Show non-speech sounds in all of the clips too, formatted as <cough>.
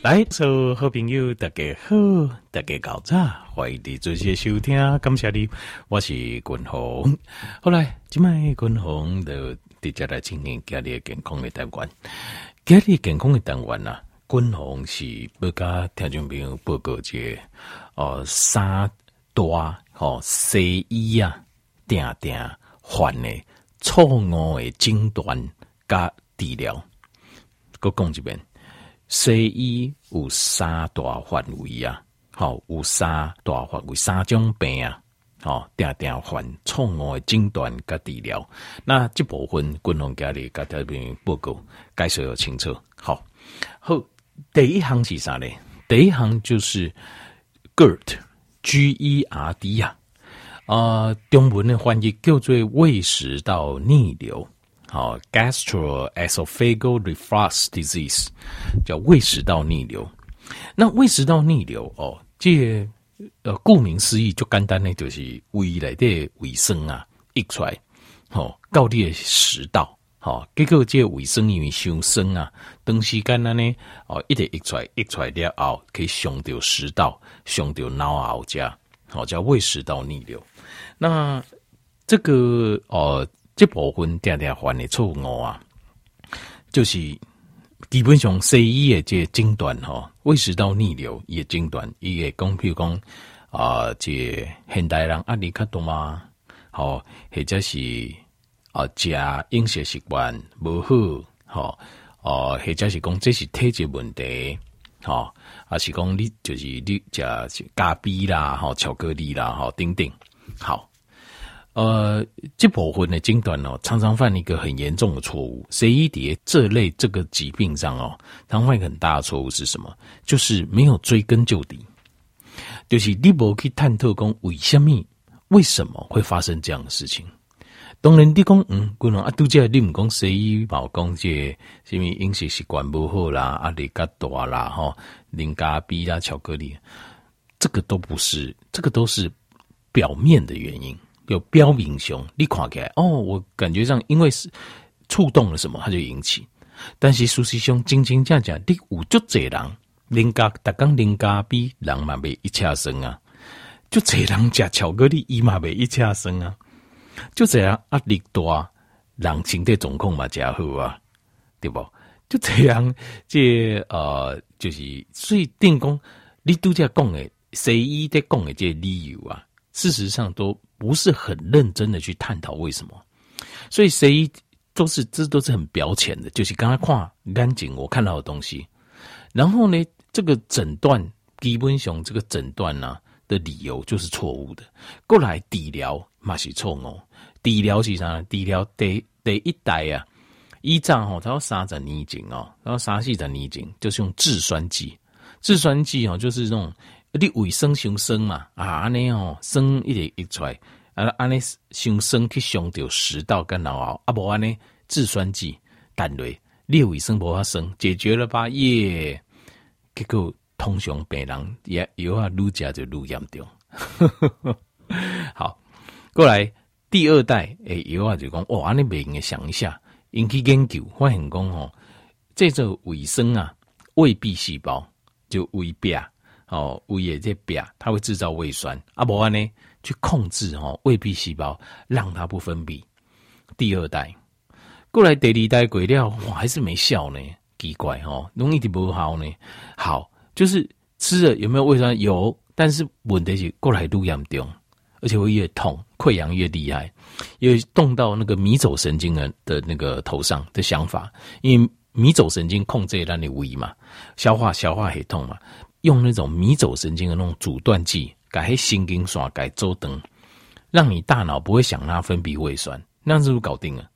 来，所有好朋友，大家好，大家搞早，欢迎你做些收听，感谢你，我是君鸿。后来，今麦君鸿的直接来进行家里健康的单元，家里健康的单元呐，君鸿是不加听众朋友报告这哦三大哦西医啊，定定患的错误的诊断加治疗，我讲一遍。西医有三大范围啊，好，有三大范围，三种病啊，好，定定患错误的诊断甲治疗。那这部分，军龙家里甲这边报告介绍要清楚。好，好，第一行是啥呢？第一行就是 GERD，G E R D 呀，啊，中文的翻译叫做胃食道逆流。好，gastroesophageal reflux disease 叫胃食道逆流。那胃食道逆流哦，这呃，顾名思义，就简单的就是胃内的胃酸啊溢出来，哦，到你的食道，好，结果这胃酸因为伤酸啊，长时间呢呢，哦，一直溢出来，溢出来了后，可以上到食道，上到脑后家，好，叫胃食道逆流。那这个哦。这部分常常犯的错误啊，就是基本上西医的这诊断哈，胃食道逆流也诊断，伊会讲，譬如讲啊，这现代人压力较大嘛，好，或者是啊，食饮食习惯不好，好，哦，或者是讲这是体质问题，好，啊是讲你就是你食咖啡啦，哈，巧克力啦，哈，等等，好。呃，这部分的诊断哦，常常犯一个很严重的错误。西医碟这类这个疾病上哦，常犯一个很大的错误是什么？就是没有追根究底，就是你不去探讨讲为什么为什么会发生这样的事情。当然你讲嗯，可能啊，都这你唔讲西医，冇讲这什么饮食习惯不好啦，压力较大啦，哈，零咖啡啦，巧克力，这个都不是，这个都是表面的原因。有标明雄，你看起来哦，我感觉上因为是触动了什么，它就引起。但是事实上，真真正正，你有足侪人，零咖，逐工零咖啡，人嘛袂一车生啊。足侪人食巧克力，伊嘛袂一车生啊。足侪人压力大，人身体状况嘛诚好啊，对不？就这样，这呃，就是所以电工，你拄则讲的，西医在讲诶，这理由啊，事实上都。不是很认真的去探讨为什么，所以谁都是这都是很表浅的，就是刚才看干净我看到的东西，然后呢，这个诊断基本上这个诊断呢的理由就是错误的，过来底疗嘛是错误，底疗是啥？底疗得得一代啊，一仗哦，他要三十年前哦，他要三四十年前就是用制酸剂，制酸剂哦，就是那种。你胃酸伤酸嘛啊，安尼哦，酸一直溢出来，啊，安尼伤酸去伤到食道跟脑后，啊，无安尼制酸剂淡落，你胃酸无法酸，解决了吧？耶！结果通常病人也药啊，愈食就愈严重。<laughs> 好，过来第二代诶，药啊就讲哦，安尼袂用想一下，引起研究发现讲哦，这个胃酸啊，胃壁细胞就胃壁。哦，胃液这边它会制造胃酸，啊，不然呢，去控制哦胃壁细胞，让它不分泌。第二代过来第二代鬼料，哇，还是没效呢，奇怪哦，容易的不好呢。好，就是吃了有没有胃酸？有，但是问题是过来都严重，而且会越痛，溃疡越厉害，因为动到那个迷走神经的的那个头上的想法，因为迷走神经控制让你胃嘛，消化消化很痛嘛。用那种迷走神经的那种阻断剂，改心经刷改周灯，让你大脑不会想它分泌胃酸，那样子就搞定了。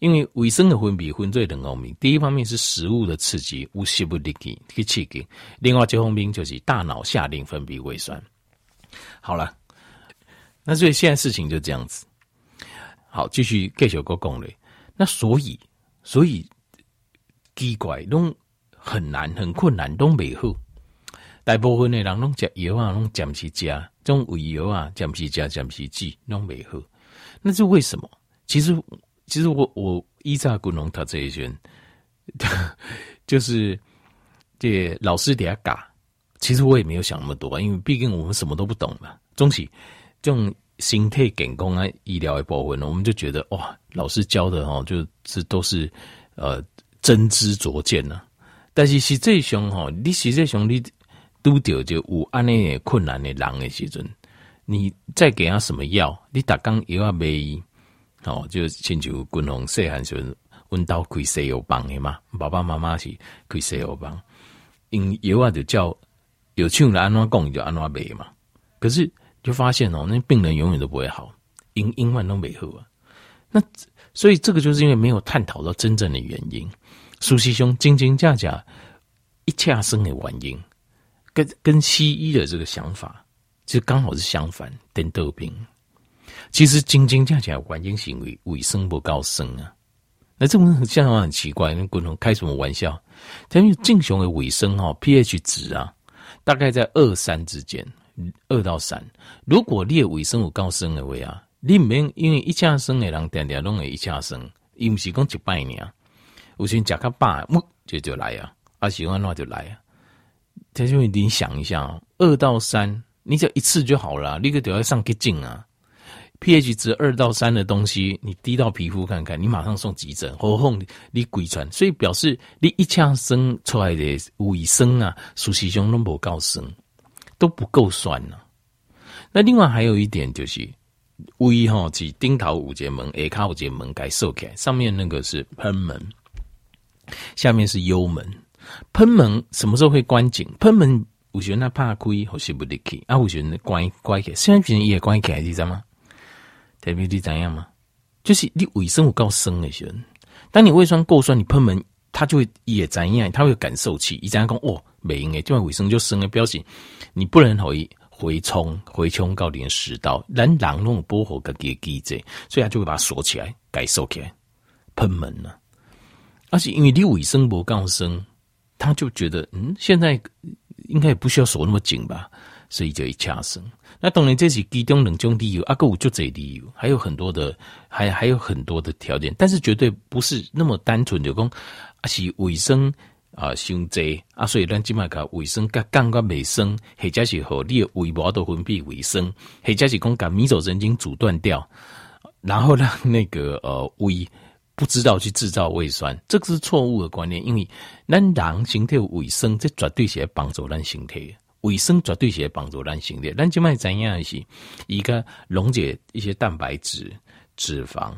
因为胃酸的分泌分最两方面，第一方面是食物的刺激，无吸不力气去刺激；另外一方面就是大脑下令分泌胃酸。好了，那所以现在事情就这样子。好，继续继续讲讲嘞。那所以，所以奇怪，都很难，很困难，都没好。大部分的人拢食药啊，拢暂时食，这种胃药啊，暂时食，暂时剂，拢袂好。那是为什么？其实，其实我我依在古农他这一圈，<laughs> 就是这老师底下嘎，其实我也没有想那么多，因为毕竟我们什么都不懂嘛。总是这种心态、健康啊、医疗的部分，我们就觉得哇，老师教的哦，就是都是呃真知灼见呐。但是实际上哈，你实际上你拄到就有安尼困难的人的时阵，你再给他什么药，你打刚药啊没？哦，就亲像滚红细汉时阵，阮兜开西药房的嘛，爸爸妈妈是开西药房。因药啊，就叫有钱人安怎讲，就安怎卖嘛。可是就发现哦，那病人永远都不会好，因因为都没好啊。那所以这个就是因为没有探讨到真正的原因。苏西兄，真真假假一切生的原因，跟跟西医的这个想法，就刚好是相反。颠倒病，其实真真假假原因是因为卫生不够深啊。那这种想法很奇怪，那滚筒开什么玩笑？因为正常的卫生哈，pH 值啊，大概在二三之间，二到三。如果你的卫生有够深的话啊，你免因为一恰生的人点点拢会一恰生，伊毋是讲一摆尔，有时食较饱，木就就来啊，啊喜欢那就来啊。他就会你想一下，二到三，你只要一次就好了，你个就要上个镜啊。pH 值二到三的东西，你滴到皮肤看看，你马上送急诊，或后你鬼传，所以表示你一枪生出来的卫生啊，熟悉胸都不够深，都不够酸呢、啊。那另外还有一点就是，胃哈是顶头五节门，下卡五节门该收开，上面那个是喷门，下面是幽门。喷门什么时候会关紧？喷门有时候那怕亏好是不得开，啊，有时候关关起，现在别人也关起来，你知道吗？特别是怎样吗？就是你卫生有够深的时候，当你胃酸够酸，你喷门它就会也怎样，它会有感受器，一怎样讲哦，没用诶，这样卫生就深的表示你不能回回冲回冲到连食道，人狼那种薄荷个给机制，所以它就会把它锁起来，改收起来喷门呢。而且因为你卫生不够深，他就觉得嗯，现在应该也不需要锁那么紧吧，所以就一掐生。那当然，这是其中两种理由，啊，够就这理由，还有很多的，还还有很多的条件，但是绝对不是那么单纯的讲，啊是卫生啊，伤济啊，所以咱即马个卫生甲感觉卫生，或者是和你的胃膜都分泌卫生，或者是讲把迷走神经阻断掉，然后让那个呃胃不知道去制造胃酸，这个是错误的观念，因为咱人身体有卫生，这绝对是帮助咱身体。卫生绝对是帮助咱身体，咱即卖怎样是一个溶解一些蛋白质、脂肪，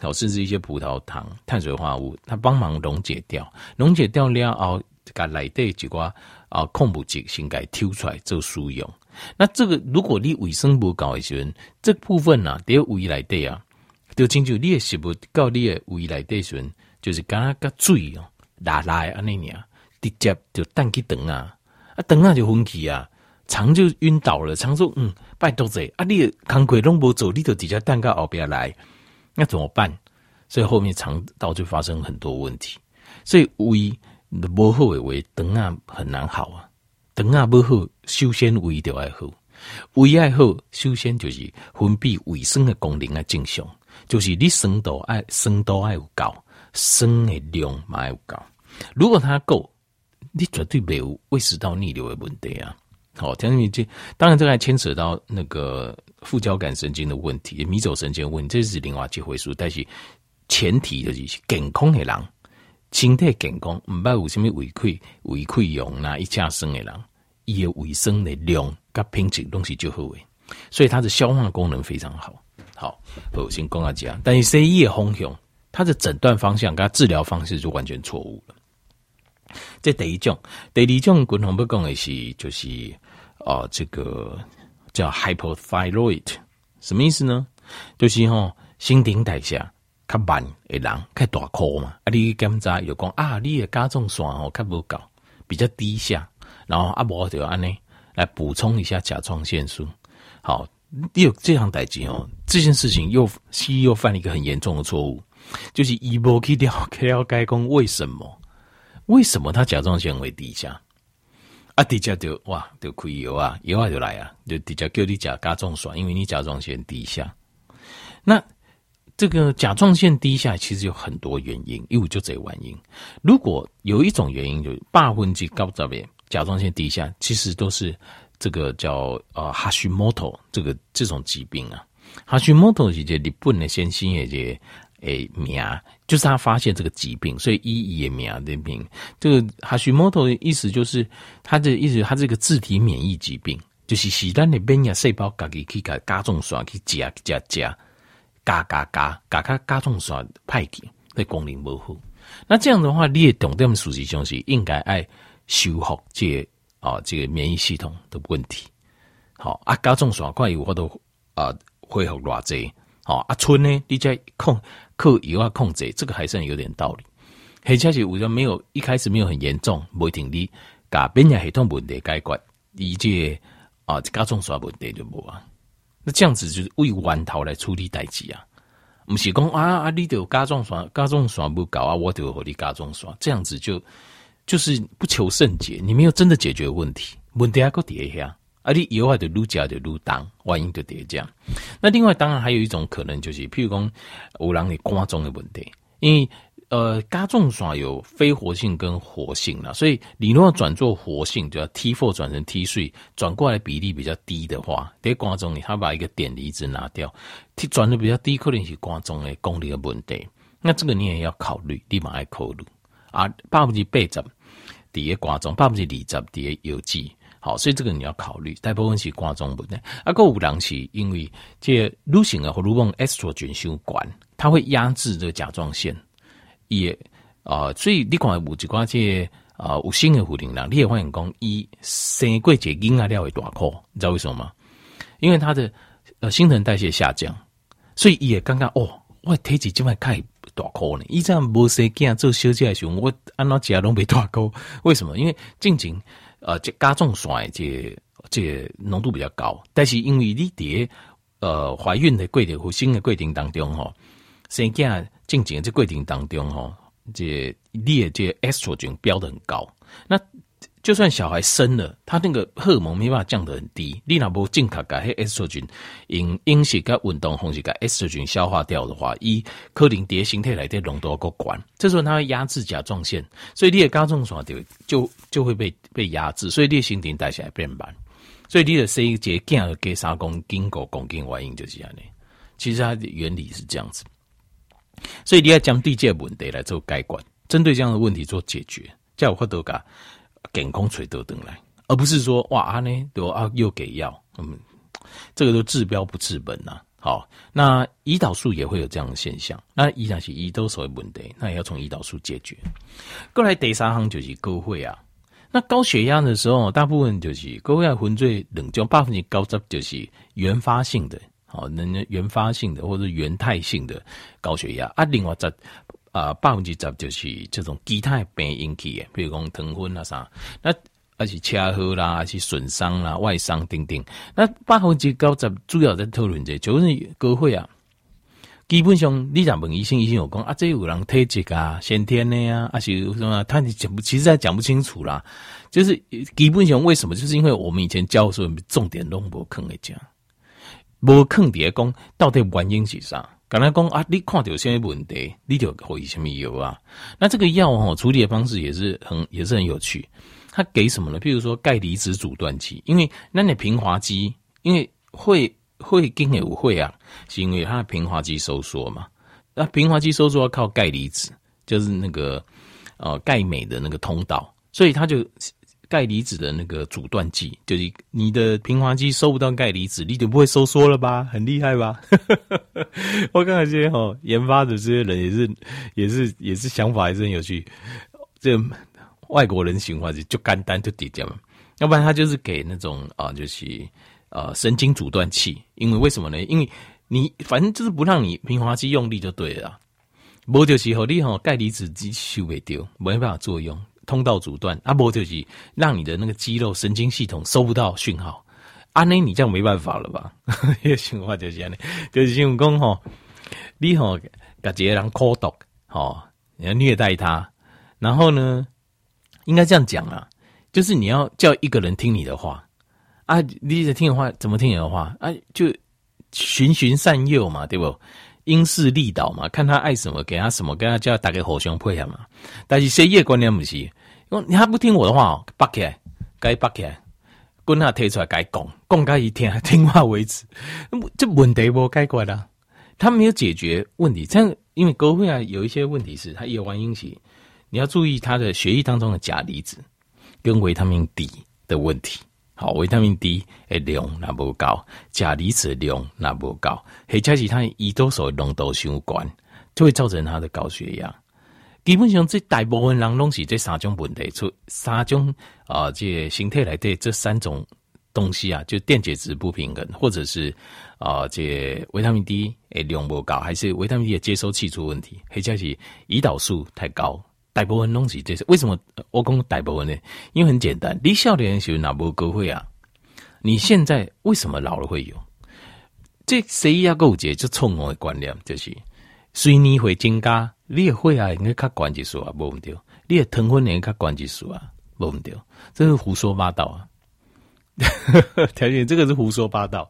好，甚至一些葡萄糖、碳水化合物，它帮忙溶解掉，溶解掉了后，甲内底几寡啊矿物质先给抽出来做输用。那这个如果你卫生不够的时候，这部分呢、啊，在胃内底啊，就亲像你的食物到你的胃内底时，就是干那个水哦，拉拉安尼尔，直接就等去等啊。啊，等下就昏去啊，肠就晕倒了。肠说：“嗯，拜托者啊，你康亏拢无走，你就直接蛋糕后边来，那怎么办？”所以后面肠道就发生很多问题。所以胃不好的胃，等啊很难好啊。等下不好，首先胃就要好，胃爱好，首先就是分泌胃酸的功能要正常，就是你酸度爱酸度爱有够，酸的量嘛有够。如果它够。你绝对没有胃食道逆流的问题啊！好，听你这当然这还牵扯到那个副交感神经的问题、迷走神经的问题，这是另外一回事。但是前提就是健康的人，身体健康，唔怕有什么胃溃、胃溃疡那一家生的人，伊的卫生的量跟品质东西就好诶，所以它的消化功能非常好。好，我先讲下讲，但是西医的方向，它的诊断方向跟治疗方式就完全错误了。这第一种，第二种，滚红不讲的是，就是啊、呃，这个叫 hypothyroid，什么意思呢？就是吼、哦，新陈代谢较慢的人，较大颗嘛。啊，你检查又讲啊，你的甲状腺哦，较无够，比较低下，然后啊，无就安尼来补充一下甲状腺素。好，你有这样代志哦，这件事情又西医又犯了一个很严重的错误，就是伊无去了了解讲为什么。为什么他甲状腺会低下？啊，低下就哇，就亏油啊，油啊就来啊，就底下叫你甲甲状腺，因为你甲状腺低下。那这个甲状腺低下其实有很多原因，因为就这原因。如果有一种原因，就是百分之高这边甲状腺低下，其实都是这个叫呃哈希莫托这个这种疾病啊。哈希莫托是这日本的先生的这诶名，就是他发现这个疾病，所以医也名的名。这个哈希莫托的意思就是他的意思，他这个自体免疫疾病，就是是咱的免疫细胞自己去甲甲状腺去夹夹夹。嘎嘎嘎嘎嘎嘎中耍派去，那功能模糊，那这样的话，你也懂这么熟悉东西，应该爱修复这啊这个免疫系统的问题。好啊，加重耍快有我都啊恢复偌济。好啊，春呢你在控克以外控制，这个还算有点道理。而且是我觉没有一开始没有很严重，不一定你把免疫系统问题解决，以及啊加重耍问题就无啊。那这样子就是为源头来处理代志啊，不是讲啊啊，你有甲状腺甲状腺不搞啊，我就和你甲状腺，这样子就就是不求甚解，你没有真的解决问题，问题还搁叠下，啊，你以后就愈加就愈重，原因就叠这样。那另外当然还有一种可能就是，譬如讲有人的肝脏的问题，因为。呃，甲状腺有非活性跟活性啦，所以你如果转做活性，就要 T4 转成 T3，转过来比例比较低的话，在肝脏里他把一个碘离子拿掉，T 转的比较低，可能是肝脏的功能的问题。那这个你也要考虑，立马要考虑啊，百分之八十底下肝中，百分之二十底下有机，好，所以这个你要考虑，大部分是挂中文的。啊，个有人是因为这女性啊，或如果 estrogen 相关，它会压制这个甲状腺。也啊、呃，所以你看有一寡这啊、呃，有新的妇女啦，你也发现讲，伊生过这婴儿了会大颗，你知道为什么吗？因为他的呃新陈代谢下降，所以也刚刚哦，我体质这么开大颗呢。伊这样无生囝做小姐的时候，我按哪家拢没大颗？为什么？因为进前呃这甲状腺这这浓度比较高，但是因为你伫呃怀孕的过程和生的过程当中吼，生囝。进前这过程当中，吼，这你的这 estrogen 标的很高。那就算小孩生了，他那个荷尔蒙没办法降得很低。你若无正确把迄 estrogen 因饮食跟运动方式把 estrogen 消化掉的话，伊可能在身体内的浓度够高，这时候它会压制甲状腺，所以你的甲状腺就就就会被被压制，所以你的新陈代谢变慢。所以你的生一节健给三公斤五公斤原因就是这样的。其实它的原理是这样子。所以你要将对这个问题来做改观，针对这样的问题做解决，叫我获得个健康垂得等来，而不是说哇啊呢都啊又给药，嗯，这个都治标不治本呐、啊。好，那胰岛素也会有这样的现象，那胰岛素胰岛素的问题，那也要从胰岛素解决。过来第三行就是高血压，那高血压的时候，大部分就是高血压分最冷就百分之九十就是原发性的。哦，那原发性的或者原态性的高血压啊，另外在啊百分之十就是这种其他病引起的，比如讲糖分啊啥，那而且车祸啦，还是损伤啦、外伤等等。那百分之九十主要在讨论这，就是高血压。基本上你若问医生，医生有讲啊，这有人体质啊，先天的呀、啊，还是什么？他讲不，其实还讲不清楚啦。就是基本上为什么？就是因为我们以前教授重点都不坑来讲。无坑底讲到底原因是啥？刚才讲啊，你看到有些问题，你就可以什么药啊？那这个药哦，处理的方式也是很也是很有趣。它给什么呢？譬如说钙离子阻断剂，因为那你平滑肌，因为会会跟也会啊，是因为它的平滑肌收缩嘛。那平滑肌收缩要靠钙离子，就是那个呃钙镁的那个通道，所以它就。钙离子的那个阻断剂，就是你的平滑肌收不到钙离子，你就不会收缩了吧？很厉害吧？<laughs> 我看这些哈研发的这些人也是也是也是想法还是很有趣。这外国人喜欢就就简单就直接嘛，要不然他就是给那种啊，就是呃神经阻断器。因为为什么呢？因为你反正就是不让你平滑肌用力就对了。无就是和你哈钙离子肌收不掉，没办法作用。通道阻断，阿波就是让你的那个肌肉神经系统收不到讯号，阿内你这样没办法了吧？这个情况就是这样，就是像讲吼，你吼把这个人孤独，吼你要虐待他，然后呢，应该这样讲啊，就是你要叫一个人听你的话啊，你得听的话怎么听你的话啊？就循循善诱嘛，对不？因势利导嘛，看他爱什么给他什么，跟他叫大家互相配合嘛。但是西医的观念不是，因为你还不听我的话哦，拔起来，该拔起来，棍子提出来该讲，讲该一听听话为止。这问题不解决啦，他没有解决问题。这样，因为国会啊有一些问题是，他有原因是你要注意他的血液当中的钾离子跟维他命 D 的问题。好，维他命 D 的量那不高，钾离子的量那不高，或者是他胰岛素浓度相关，就会造成他的高血压。基本上，这大部分人拢是这三种问题出三种啊、呃，这身体来对这三种东西啊，就电解质不平衡，或者是啊、呃，这维他命 D 诶量不高，还是维他命 D 的接收器出问题，或者是胰岛素太高。大部分东西这是为什么？我讲大部分呢？因为很简单，你少年时候哪无高血压？你现在为什么老了会有？这西医啊，有一个就冲我的观念，就是随你会增加，你的血压应该较高一数啊，无毋对，你的糖分应该较高一数啊，无毋对，这是胡说八道啊！<laughs> 条件这个是胡说八道，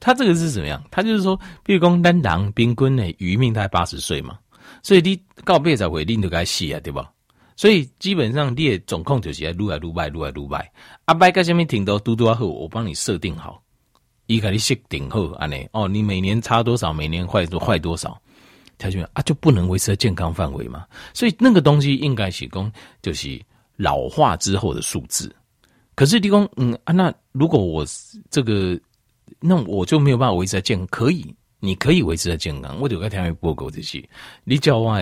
他这个是怎么样？他就是说，比如讲，咱人平均的余命大概八十岁嘛。所以你告别才会，你就该死啊，对吧？所以基本上你的总控就是要愈来愈坏，愈来愈坏。阿拜在下面停到嘟嘟啊后，我帮你设定好，伊甲你设定好安尼哦，你每年差多少，每年坏多坏多少，条件啊就不能维持在健康范围嘛。所以那个东西应该是讲就是老化之后的数字。可是你讲嗯啊，那如果我这个，那我就没有办法维持在健康，可以。你可以维持在健康，我就该听你报告这些。你叫我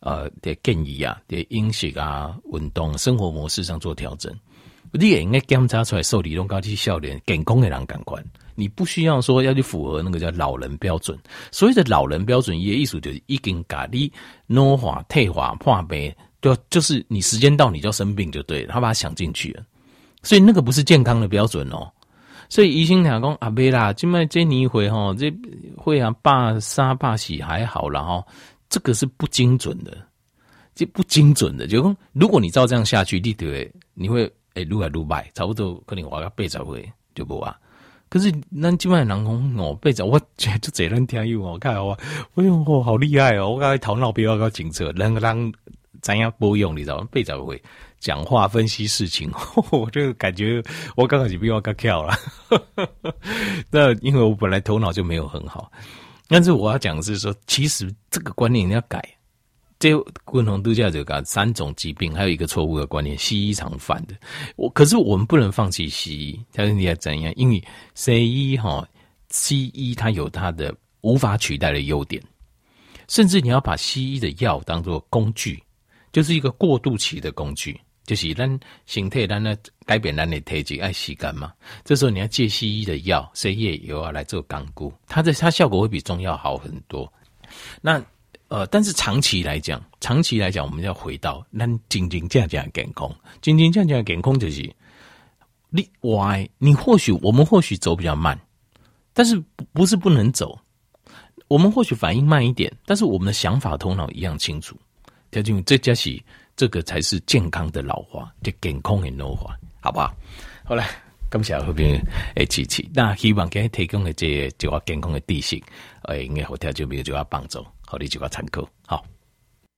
呃的建议啊，的饮食啊、运动、生活模式上做调整，你也应该检查出来受理论高级笑脸健康的人感官。你不需要说要去符合那个叫老人标准。所谓的老人标准，也意思就是已经咖喱老化、退化、破病，对，就是你时间到你就生病就对了，他把它想进去了，所以那个不是健康的标准哦。所以医生讲讲阿伯啦，今麦这年会吼，这会啊，爸三爸喜还好啦吼，这个是不精准的，这不精准的，就讲如果你照这样下去，你对，你会诶愈来愈坏，差不多可能活到八十岁就不啊。可是咱今麦人讲哦，八十，我觉得就这人听有哦，看我，哎呦，我好厉害哦，我刚才头脑比较高清澈，人个人怎样不用，你知道吗？八十岁。讲话分析事情，呵 <laughs> 呵我就感觉我刚开始比我更跳了。<laughs> 那因为我本来头脑就没有很好，但是我要讲的是说，其实这个观念你要改。这共同度假者讲三种疾病，还有一个错误的观念，西医常犯的。我可是我们不能放弃西医，但是你要怎样？因为西医哈，西医它有它的无法取代的优点，甚至你要把西医的药当做工具，就是一个过渡期的工具。就是咱形态，咱呢改变咱的体质爱吸干嘛。这时候你要借西医的药，西医也要来做巩固，它的它效果会比中药好很多。那呃，但是长期来讲，长期来讲，我们要回到咱真真正正健康，真真正正健康就是你 why？你或许我们或许走比较慢，但是不是不能走？我们或许反应慢一点，但是我们的想法头脑一样清楚。条件这就是。这个才是健康的老化，即健康的老化，好不好？好了，感谢后边诶支持，那希望给提供的这个健康的知识，诶，应该好听就没有就要帮助，好你就要参考，好。